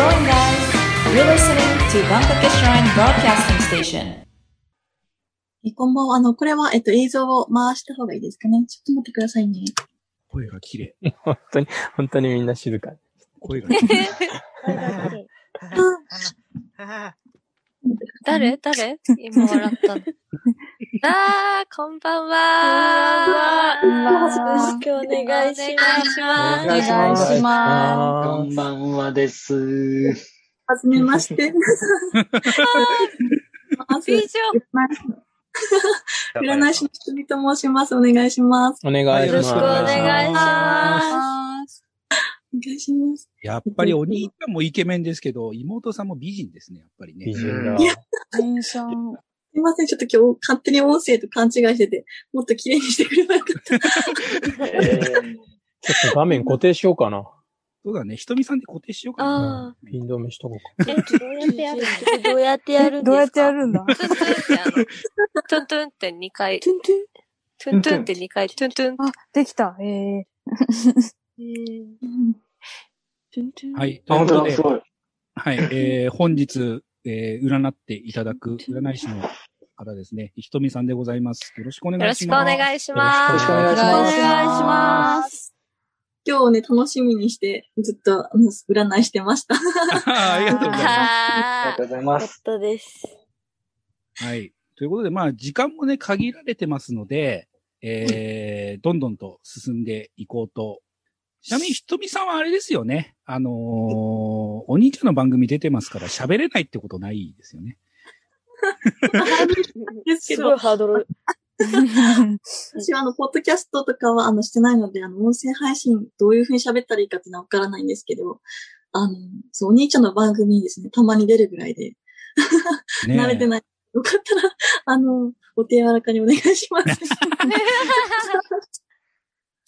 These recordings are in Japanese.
going, guys? You're listening to Bangkok Shrine Broadcasting Station. えこんばんは。あの、これは、えっと、映像を回した方がいいですかね？ちょっと待ってくださいね。声が綺麗。本当に、本当にみんな静か。声が 綺麗。誰？誰？今笑ったの。あー、こんばんは。こんばんはよろしくお願いします。お願いしお願いしまこんばんはです。はじめまして。以上。占い師のひとみと申します。お願いします。お願いします。よろしくお願いします。お願いします。やっぱりお兄ちゃんもイケメンですけど、妹さんも美人ですね、やっぱりね美。人だ。いやすいません。ちょっと今日勝手に音声と勘違いしてて、もっと綺麗にしてくればよかった。ちょっと画面固定しようかな。そうだね、ひとみさんで固定しようかな。あピン止めしとこうか。ー。え、どうやってやる？どうやってやるんですか？どうやってやるんだトゥントゥンってあの、トゥントゥンって2回、トゥントゥントゥントゥンって2回、トゥントゥン。あ、できた。ええはい。とあ、本当だ、す、ごい。はい、えー、本日、えー、占っていただく占い師の方ですね、ひとみさんでございます。よろしくおよろしくお願いします。願いします。よろしくお願いしますお願いします。今日ね、楽しみにして、ずっと、あの、占いしてました。ありがとうございます。はありがとうございます。たです。はい。ということで、まあ、時間もね、限られてますので、えー、どんどんと進んでいこうと。ちなみに、ひとみさんはあれですよね。あのーお兄ちゃんの番組出てますから喋れないってことないですよね。ですけど、ハードル。私はあの、ポッドキャストとかは、あの、してないので、あの、音声配信、どういうふうに喋ったらいいかっていうのはわからないんですけど、あの、そう、お兄ちゃんの番組にですね、たまに出るぐらいで、ね慣れてない。よかったら、あの、お手柔らかにお願いします。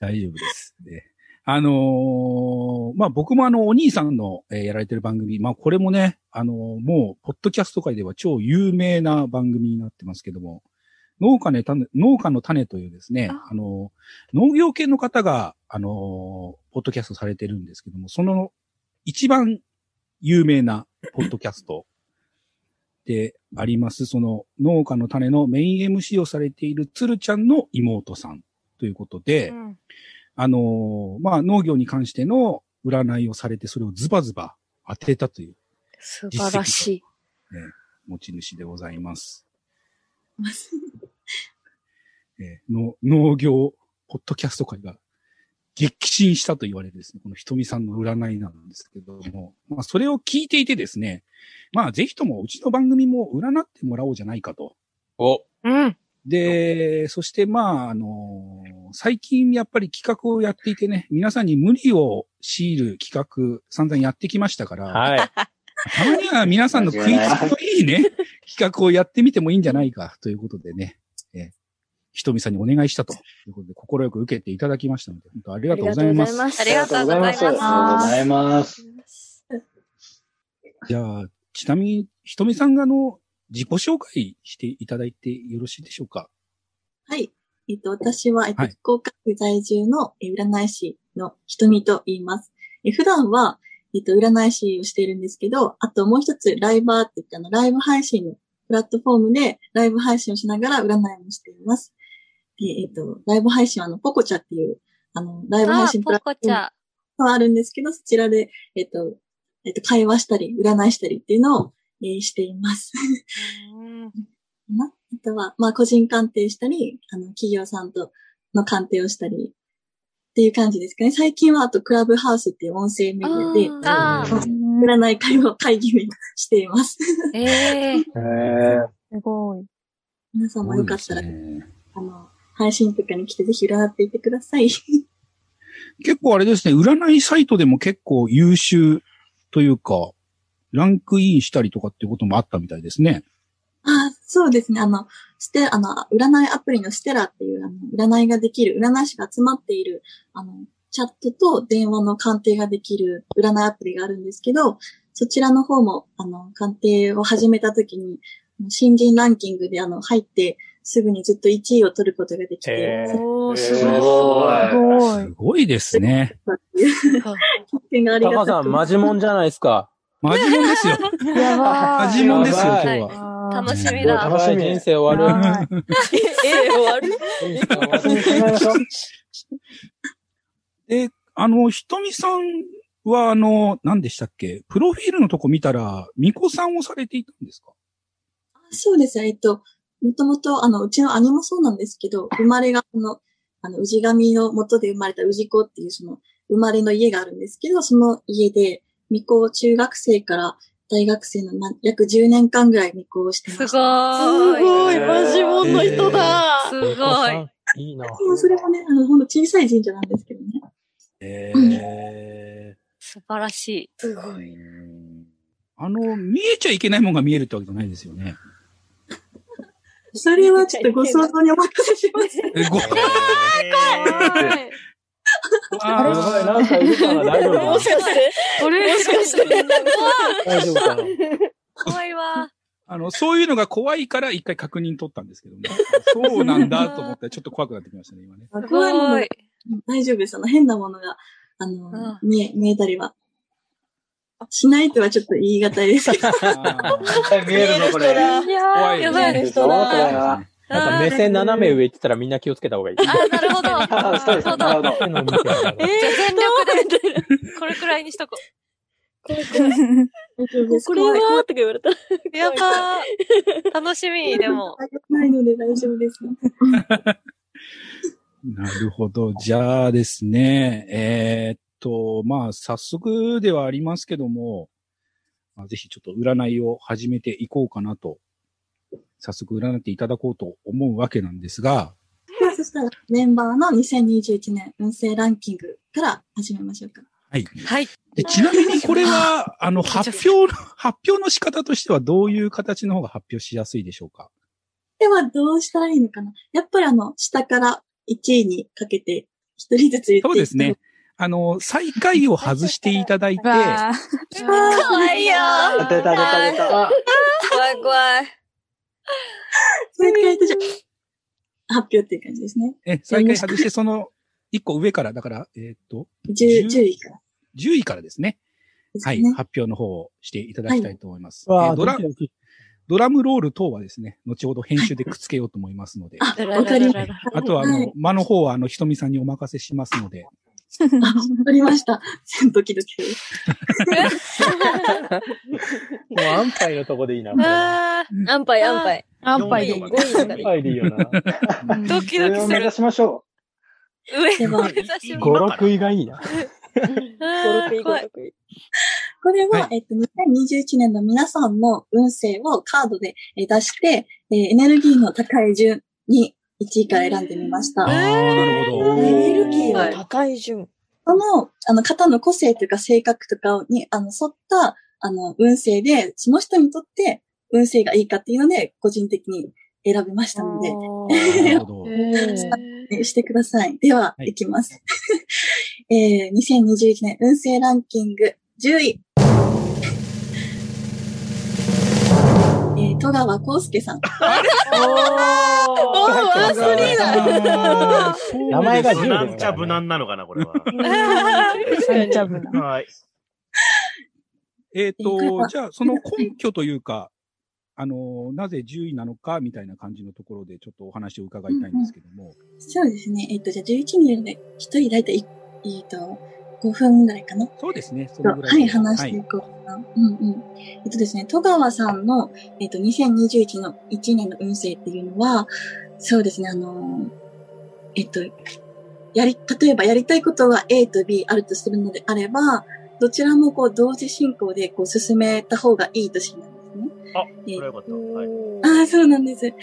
大丈夫です。ね、あのーまあ、僕もあの、お兄さんの、えーやられてる番組、まあ、これもね、あのーもう、ポッドキャスト界では超有名な番組になってますけども、農家ね、種農家の種というですね、あ。のー農業系の方が、あのーポッドキャストされてるんですけども、その、一番有名なポッドキャストであります、その農家の種のメイン MC をされているつるちゃんの妹さんということで、あのーまあ、農業に関しての占いをされて、それをズバズバ当てたという素晴らしい。持ち主でございます。えーの農業ポッドキャスト界が激震したと言われるですね、このひとみさんの占いなんですけども、まあ、それを聞いていてですね、まあ、ぜひともうちの番組も占ってもらおうじゃないかと。お、うん。で、そしてまあ、あの最近やっぱり企画をやっていてね、皆さんに無理を強いる企画散々やってきましたから、はい。たまには皆さんの食いつきのいいね、企画をやってみてもいいんじゃないかということでね、えーひとみさんにお願いしたということで、心よく受けていただきましたので、本当ありがとうございます。ありがとうございます。ありがとうございます。じゃあ、ちなみに、ひとみさんがあの、自己紹介していただいてよろしいでしょうか？はい。えっと、私は、えっと、はい福岡区在住のえ占い師のひと言います。え普段は、えっと、占い師をしているんですけど、あともう一つ、ライバーって言って、あの、ライブ配信のプラットフォームで、ライブ配信をしながら占いもしています。で、えっと、ライブ配信は、あの、ポコチャっていう、あの、ライブ配あ信、プポラットフォームコちゃがあるんですけど、そちらで、えっと、えっと、会話したり、占いしたりっていうのを、えーしています。ん。なあとは、まあ、個人鑑定したり、あの、企業さんとの鑑定をしたり、っていう感じですかね。最近は、あと、クラブハウスっていう音声メディアで、占い会を会議をしています。えええー、すごい。皆さんもよかったら、ねあの、配信とかに来てぜひ占っていってください。結構あれですね、占いサイトでも結構優秀というか、ランクインしたりとかっていうこともあったみたいですね。あそうですね。あの、ステ、あの、占いアプリのステラっていう、あの、占いができる、占い師が集まっている、あの、チャットと電話の鑑定ができる占いアプリがあるんですけど、そちらの方も、あの、鑑定を始めた時に、新人ランキングで、あの、入って、すぐにずっと1位を取ることができて、へーおー、すすごい。すごい。すごいですね。経験がありがたさん、マジモンじゃないですか。マジモンですよ。やばマジモンですよ、今日は。楽しみうんだ。やばい人生終わる。はいえ、終わる？えあの、ひとみさんは、あの、何でしたっけ？プロフィールのとこ見たら、みこさんをされていたんですか？そうですね。えっと、もともと、あの、うちの兄もそうなんですけど、生まれが、あの、あの、氏神の元で生まれた氏子っていう、その、生まれの家があるんですけど、その家で、巫女を中学生から大学生の、ま、約10年間ぐらい巫女をしてますした。ごーい。すごいマジモンの人だ。すごい。。いいな。もうそれもね、あの、ほんと小さい神社なんですけどね。ええ素晴らしい。すごい。あの、見えちゃいけないものが見えるってわけじゃないですよね。それはちょっとご想像にお任せします。え、ご、あれやばい、なんかいるかな大丈夫かな もしかしてあれ？もしかして大丈夫かな怖いわ。あの、そういうのが怖いから一回確認取ったんですけどね。そうなんだと思ったらちょっと怖くなってきましたね、今ね。す怖い。大丈夫？です。あの、変なものが、あの、う見え、見えたりは。しないとはちょっと言い難いですけど。見えるの、これ。いや怖いやばい人だ。な。なんか目線斜め上行ってたらみんな気をつけた方がいい。あ、なるほど。あ そうです。なるほど。手の見てたらじゃあ全力で、これくらいにしとこ大丈夫です。怖いとか言われた。やばー。楽しみ、でも。ないので大丈夫です。なるほど。じゃあですね、えーっと、まあ、早速ではありますけども、まあ、ぜひちょっと占いを始めていこうかなと、早速占っていただこうと思うわけなんですが、そしたら、メンバーの2021年運勢ランキングから始めましょうか。はい。はい。でちなみにこれは、あの、発表の、発表の仕方としてはどういう形の方が発表しやすいでしょうか？では、どうしたらいいのかな？やっぱりあの、下から1位にかけて、一人ずつ言っていくとそうですね。。あの、最下位を外していただいて、かわいいよー。出た出た出た。怖い怖い。最下位とじゃあ発表っていう感じですね。え、最下位外してその1個上から、だから、えーっと、10, 10位から10位からですね。はい、ね。発表の方をしていただきたいと思います。わあ、えードラドラムロール等はですね、後ほど編集でくっつけようと思いますので、あ、わかりました。あとは、あの、はい間の方は、あの、ひとみさんにお任せしますので、あ、わかりました。ドキドキする。もう安牌のとこでいいな。安牌安牌。アンパイでいい。5安で。牌でいいよな。うんドキドキする上を目指。しましょ上では目指し5、ます。6位がいいな。あー怖いこれは、はえっと、2021年の皆さんの運勢をカードでえー出して、えーエネルギーの高い順に1位から選んでみました。ああ、なるほど。エネルギーは高い順。その、あの、方の個性というか性格とかに、あの、沿った、あの、運勢で、その人にとって運勢がいいかっていうので、個人的に選びましたので、なるほど。えしてください。では、はいい、きます。えー、2021年運勢ランキング10位。戸川康介さん。ワンスリーあーそうです名前が10なんちゃ無難なのかな、これは。サンチャブな。はい。えっ、と、じゃあ、その根拠というか、あの、なぜ10位なのか、みたいな感じのところで、ちょっとお話を伺いたいんですけども。そうですね。えっ、と、じゃあ11人で、1人だいたい、えっ、と、5分ぐらいかな。そうですね、そとのぐらいで。はい、話していこうかな。うんうん。えっとですね、戸川さんの、えっと、2021の1年の運勢っていうのは、そうですね、あのーえっと、やり、例えばやりたいことが A と B あるとするのであれば、どちらもこう同時進行でこう進めた方がいい年なんですね。あ、えそれはよかった。はい。ああ、そうなんです。で、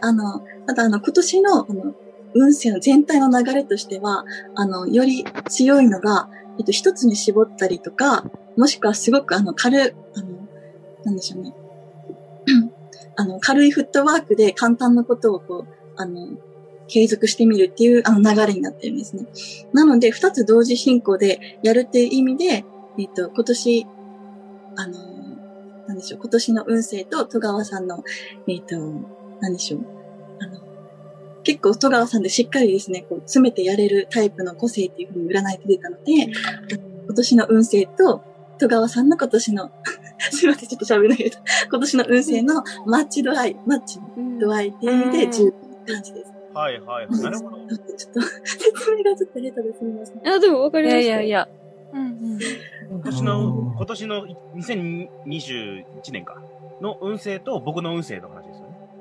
あの、ただあの、今年の、あの、運勢の全体の流れとしては、あの、より強いのが、えっと、一つに絞ったりとか、もしくはすごくあの、軽、あの、なんでしょうね。あの、軽いフットワークで簡単なことをこう、あの、継続してみるっていうあの流れになってるんですね。なので、二つ同時進行でやるっていう意味で、えっと、今年、あの、なんでしょう、今年の運勢と戸川さんの、えっ、と、なんでしょう、あの、結構戸川さんでしっかりですね、こう、詰めてやれるタイプの個性っていうふうに占いて出たので、今年の運勢と戸川さんの今年の すいません、ちょっと喋らないけど、今年の運勢のマッチ度合い、マッチの度合いっていう意味で10って感じです。はいはいはい。なるほど。ちょっと、説明がちょっと下手ですみません。あ、でもわかいりました。やいやいや。今年の、今年の2021年か。の運勢と僕の運勢の話。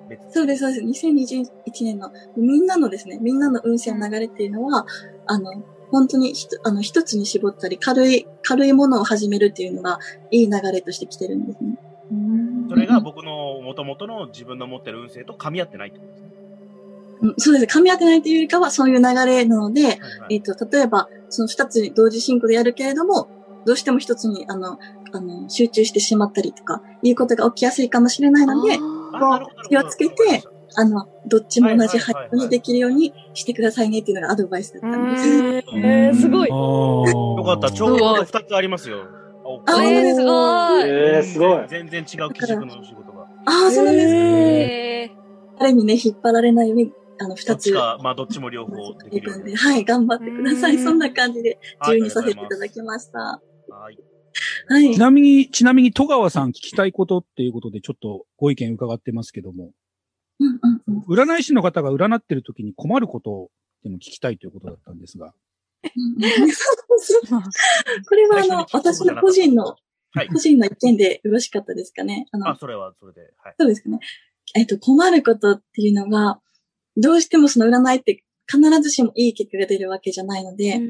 別そうです、そうです。2021年の、みんなのですね、みんなの運勢の流れっていうのは、あの、本当にひとあの一つに絞ったり、軽い、軽いものを始めるっていうのが、いい流れとしてきてるんですね。それが僕の元々の自分の持ってる運勢と噛み合ってないってことですね。うんそうです。噛み合ってないというよりかは、そういう流れなので、はいはいえっ、と、例えば、その二つに同時進行でやるけれども、どうしても一つに、あの、あの、集中してしまったりとか、いうことが起きやすいかもしれないので、あなるほど気をつけて、あの、どっちも同じ配慮にできるようにしてくださいねっていうのがアドバイスだったんです。えー、すごい。よかった。ちょうど二つありますよ。あ本当ですすごい。えー、すごい。全然違う基軸の仕事が。ああ、そうなんですね。え誰にね、引っ張られないように、あの、ど二つ。っちか、まあどっちも両方できるように。はい、頑張ってください。うんそんな感じで、はい10にさせていただきました。はい。はいち。なみに、ちなみに戸川さん聞きたいことっていうことでちょっとご意見伺ってますけども、うんうんうん占い師の方が占ってる時に困ることっていうのを聞きたいということだったんですが。これはあの、私の個人の、はい個人の意見でよろしかったですかね。あのあ、、それはそれで。はい。そうですかね。えっと、困ることっていうのが、どうしてもその占いって必ずしもいい結果が出るわけじゃないので、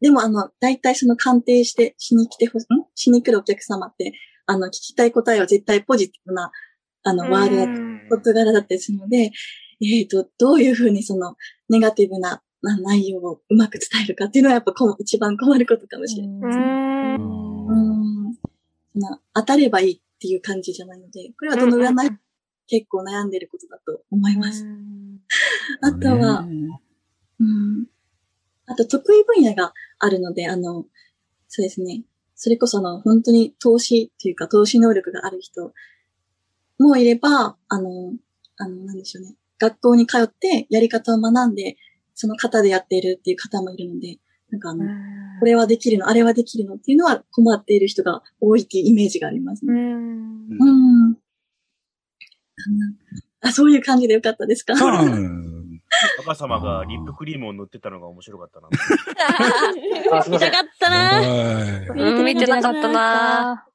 でもあの、大体その鑑定してしに来てほし、ん？しに来るお客様って、あの、聞きたい答えは絶対ポジティブな、あの、ワードだ事柄だったりするので、えっ、と、どういうふうにその、ネガティブなな内容をうまく伝えるかっていうのはやっぱこ一番困ることかもしれないですね。うん。その当たればいいっていう感じじゃないので、これはどの占い結構悩んでることだと思います。あとは、うん。あと得意分野があるので、あの、そうですね。それこそあの、本当に投資っていうか投資能力がある人もいれば、あの、あの、なんでしょうね。学校に通ってやり方を学んで、その方でやっているっていう方もいるので、なんかあの、これはできるの、あれはできるのっていうのは困っている人が多いっていうイメージがありますね。うん。かなあ、そういう感じでよかったですか？若 様がリップクリームを塗ってたのが面白かったな。あ、すみません。かったなうん、見てなかったな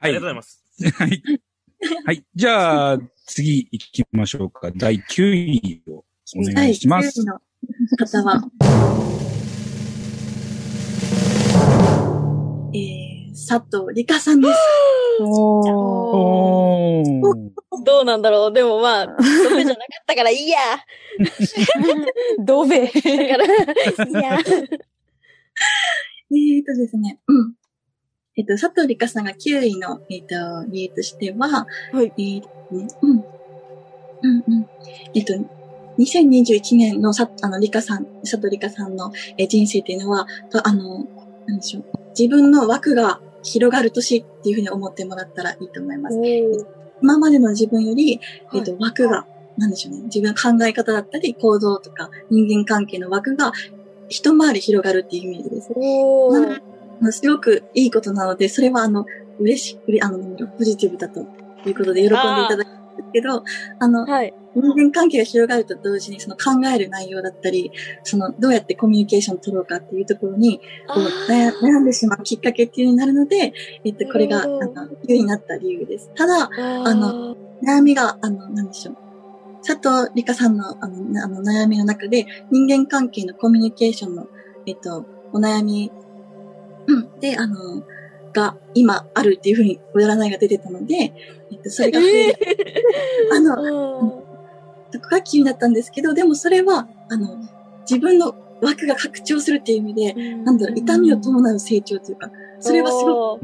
ありがとうございます。はい。はい。じゃあ、次行きましょうか。第9位をお願いします。はい、9位の方は、えー、佐藤理香さんです。どうなんだろうでもまあ、ドベじゃなかったからいいや。ドベ。だから、いいや。えーとですね、うん。えっと、佐藤理香さんが9位の、えっと、理由としては、はい。えーとね、うん。うんうん。えっと、2021年のさ、あの、理香さん、佐藤理香さんの、えー人生っていうのは、とあの、なんでしょう。自分の枠が広がる年っていうふうに思ってもらったらいいと思います。今までの自分より、えっと、枠が、なんでしょうね。自分の考え方だったり、行動とか、人間関係の枠が、一回り広がるっていうイメージです。なのですごくいいことなので、それはあの、嬉しく、あの、ポジティブだということで喜んでいただくんですけど、あの、はい。人間関係が広がると同時に、その考える内容だったり、その、どうやってコミュニケーションを取ろうかっていうところに、こう悩悩んでしまうきっかけっていうのになるので、えっと、これが、あの、理由になった理由です。ただ、あの、悩みが、あの、なんでしょう。佐藤理香さんのあのなあの悩みの中で、人間関係のコミュニケーションの、えっと、お悩み、うんで、あの、が今あるっていうふうに占いが出てたので、えっと、それが増える。あの、そこが気になったんですけど、でもそれは、あの、自分の枠が拡張するっていう意味で、なんだろう、痛みを伴う成長というか、それはすごく、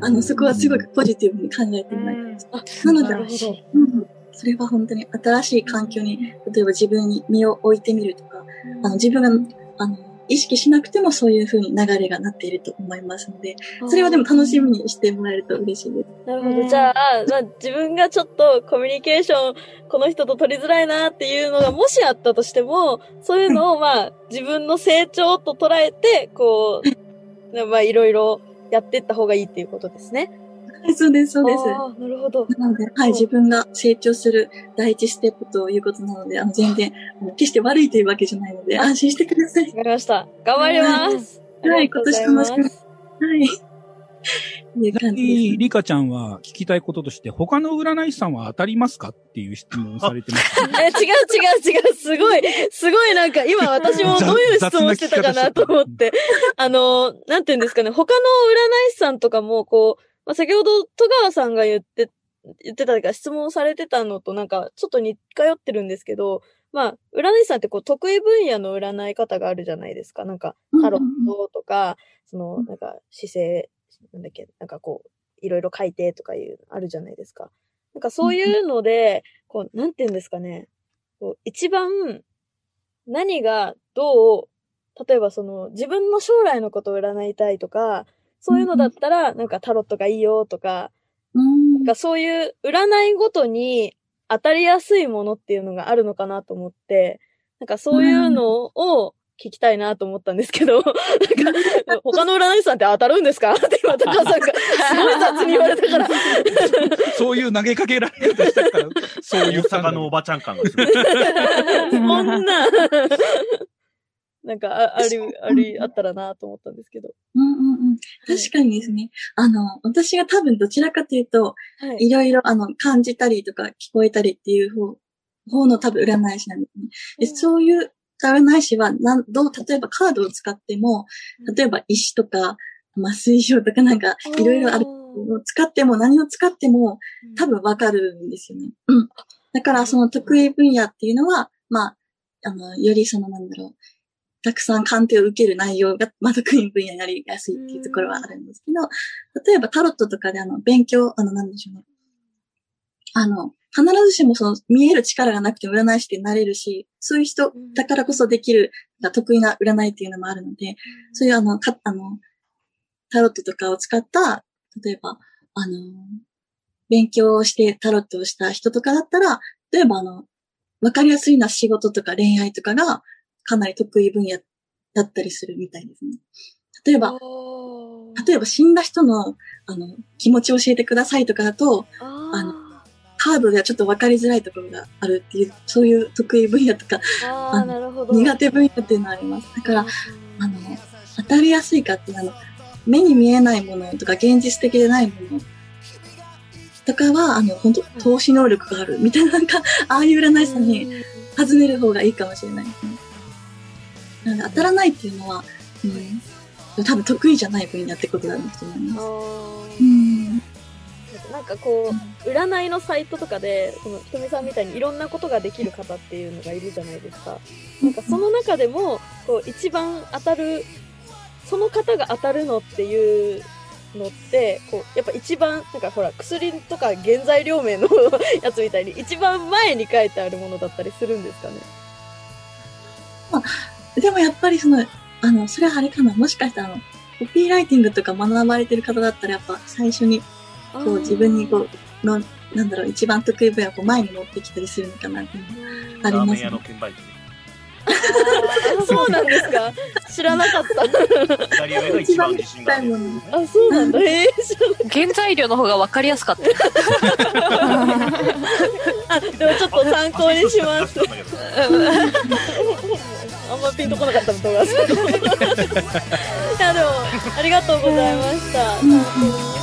あの、そこはすごくポジティブに考えてもらいたいです。なので、うん。それは本当に新しい環境に、例えば自分に身を置いてみるとか、あの、自分が、あの、意識しなくてもそういう風に流れがなっていると思いますので、それはでも楽しみにしてもらえると嬉しいです。なるほど。じゃあ、まあ、自分がちょっとコミュニケーション、この人と取りづらいなっていうのがもしあったとしても、そういうのをまあ、自分の成長と捉えて、こう、まあ、いろいろやってった方がいいっていうことですね。はい、そうです、そうです。なるほど。なので、はい、自分が成長する第一ステップということなので、あの、全然、決して悪いというわけじゃないので、安心してください。わかりました。頑張ります。はい。今年もはい。感じリカちゃんは聞きたいこととして、他の占い師さんは当たりますかっていう質問をされてます。え、違う違う違う、すごい、すごいなんか今私も どういう質問してたかなと思って、あの、なんていうんですかね、他の占い師さんとかも、こう、まあ、先ほど戸川さんが言って、言ってたというか質問されてたのとなんかちょっと似通ってるんですけど、まあ、占い師さんってこう得意分野の占い方があるじゃないですか。なんか、タロットとか、その、なんか、姿勢、なんだっけ、なんかこう、いろいろ書いてとかいう、あるじゃないですか。なんかそういうので、こう、なんて言うんですかね。こう一番、何がどう、例えばその、自分の将来のことを占いたいとか、そういうのだったら、なんかタロットがいいよとか、なんかそういう占いごとに当たりやすいものっていうのがあるのかなと思って、なんかそういうのを聞きたいなと思ったんですけど、なんか、他の占い師さんって当たるんですか？って今、高橋さんが、すごい雑に言われたから。そういう投げかけられ方したから、そういう大阪のおばちゃん感がすごい。そんな、なんか、ああり、あり、あったらなと思ったんですけど。うんうんうん。確かにですね。あの、私が多分どちらかというと、はいいろいろあの、感じたりとか聞こえたりっていう方、方の多分占い師なんですね。で、そういう占い師は、なん、どう、例えばカードを使っても、例えば石とか、まあ、水晶とかなんか、いろいろある。使っても何を使っても多分わかるんですよね。うん。だからその得意分野っていうのは、まあ、あの、よりそのなんだろう、たくさん鑑定を受ける内容が、まあ、得意分野になりやすいっていうところはあるんですけど、例えばタロットとかであの、勉強、あの、なんでしょうね。あの、必ずしもその見える力がなくても占い師ってなれるし、そういう人だからこそできる、得意な占いっていうのもあるので、そういうあの、か、あの、タロットとかを使った、例えば、あの、勉強をしてタロットをした人とかだったら、例えばあの、わかりやすいな仕事とか恋愛とかがかなり得意分野だったりするみたいですね。例えば、例えば死んだ人の、あの、気持ちを教えてくださいとかだと、あの、カードではちょっとわかりづらいところがあるっていう、そういう得意分野とか、ああ、なるほど。苦手分野っていうのはあります。だから、あの、当たりやすいかっていうのは、あの、目に見えないものとか現実的でないものとかは、あの、本当投資能力があるみたいな、なんか、ああいう占い師さんに尋ねる方がいいかもしれないですね。なので当たらないっていうのは、うん、多分得意じゃない分野ってことなんだと思います。うん。なんかこう、占いのサイトとかで、その、ひとみさんみたいにいろんなことができる方っていうのがいるじゃないですか。なんかその中でも、こう、一番当たる、その方が当たるのっていうのって、こう、やっぱ一番、なんかほら、薬とか原材料名の やつみたいに、一番前に書いてあるものだったりするんですかね？まあ、でもやっぱりその、あの、それはあれかな、もしかしたらあの、コピーライティングとか学ばれてる方だったらやっぱ最初に、こう自分にこう、の、なんだろう、一番得意分野をこう前に持ってきたりするのかなっていうのはありますねラーメン屋の。券売機。そうなんですか知らなかった。左上が一番自信がある。あ、そうなんだ。ええ知らなかっ原材料の方が分かりやすかった。た。あ、でもちょっと参考にします。あんまピンとこなかったの、戸川さん。いや、でも、ありがとうございました。